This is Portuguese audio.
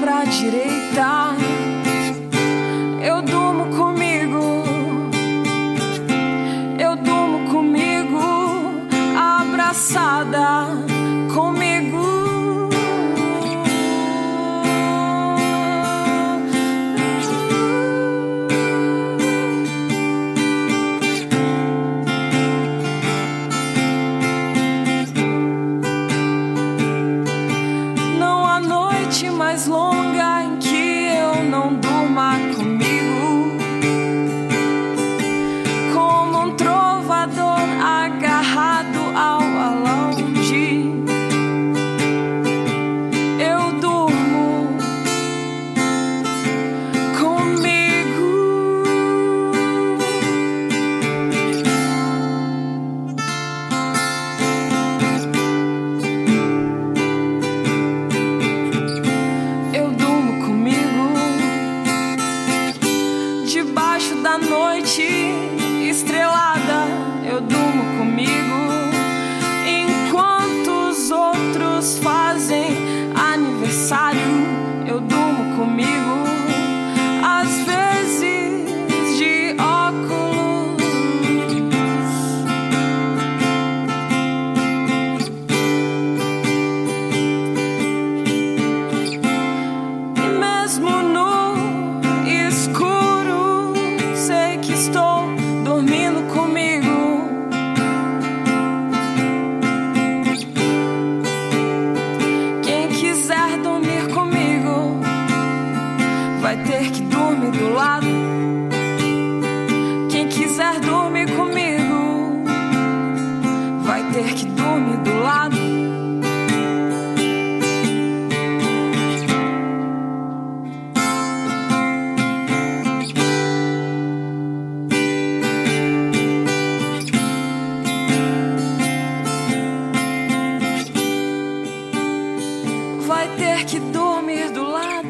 pra direita. Eu durmo comigo, eu durmo comigo, abraçada. Debaixo da noite estrelada, eu durmo comigo. dizer que dorme do lado. Quem quiser dormir comigo, vai ter que dormir do lado. Vai ter que dormir do lado.